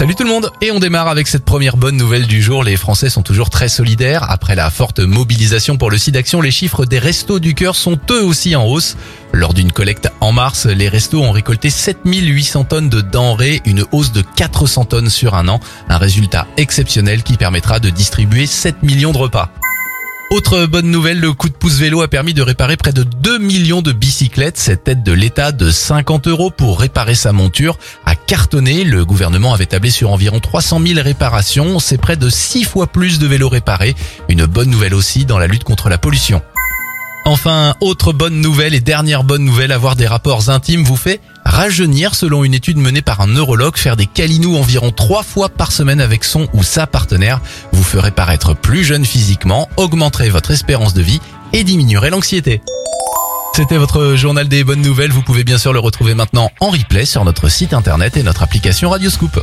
Salut tout le monde Et on démarre avec cette première bonne nouvelle du jour. Les Français sont toujours très solidaires. Après la forte mobilisation pour le site d'action, les chiffres des restos du cœur sont eux aussi en hausse. Lors d'une collecte en mars, les restos ont récolté 7800 tonnes de denrées, une hausse de 400 tonnes sur un an. Un résultat exceptionnel qui permettra de distribuer 7 millions de repas. Autre bonne nouvelle, le coup de pouce vélo a permis de réparer près de 2 millions de bicyclettes. Cette aide de l'État de 50 euros pour réparer sa monture a cartonné. Le gouvernement avait tablé sur environ 300 000 réparations. C'est près de 6 fois plus de vélos réparés. Une bonne nouvelle aussi dans la lutte contre la pollution. Enfin, autre bonne nouvelle et dernière bonne nouvelle, avoir des rapports intimes vous fait rajeunir selon une étude menée par un neurologue, faire des câlinous environ trois fois par semaine avec son ou sa partenaire vous ferait paraître plus jeune physiquement, augmenterait votre espérance de vie et diminuerait l'anxiété. C'était votre journal des bonnes nouvelles, vous pouvez bien sûr le retrouver maintenant en replay sur notre site internet et notre application Radioscoop.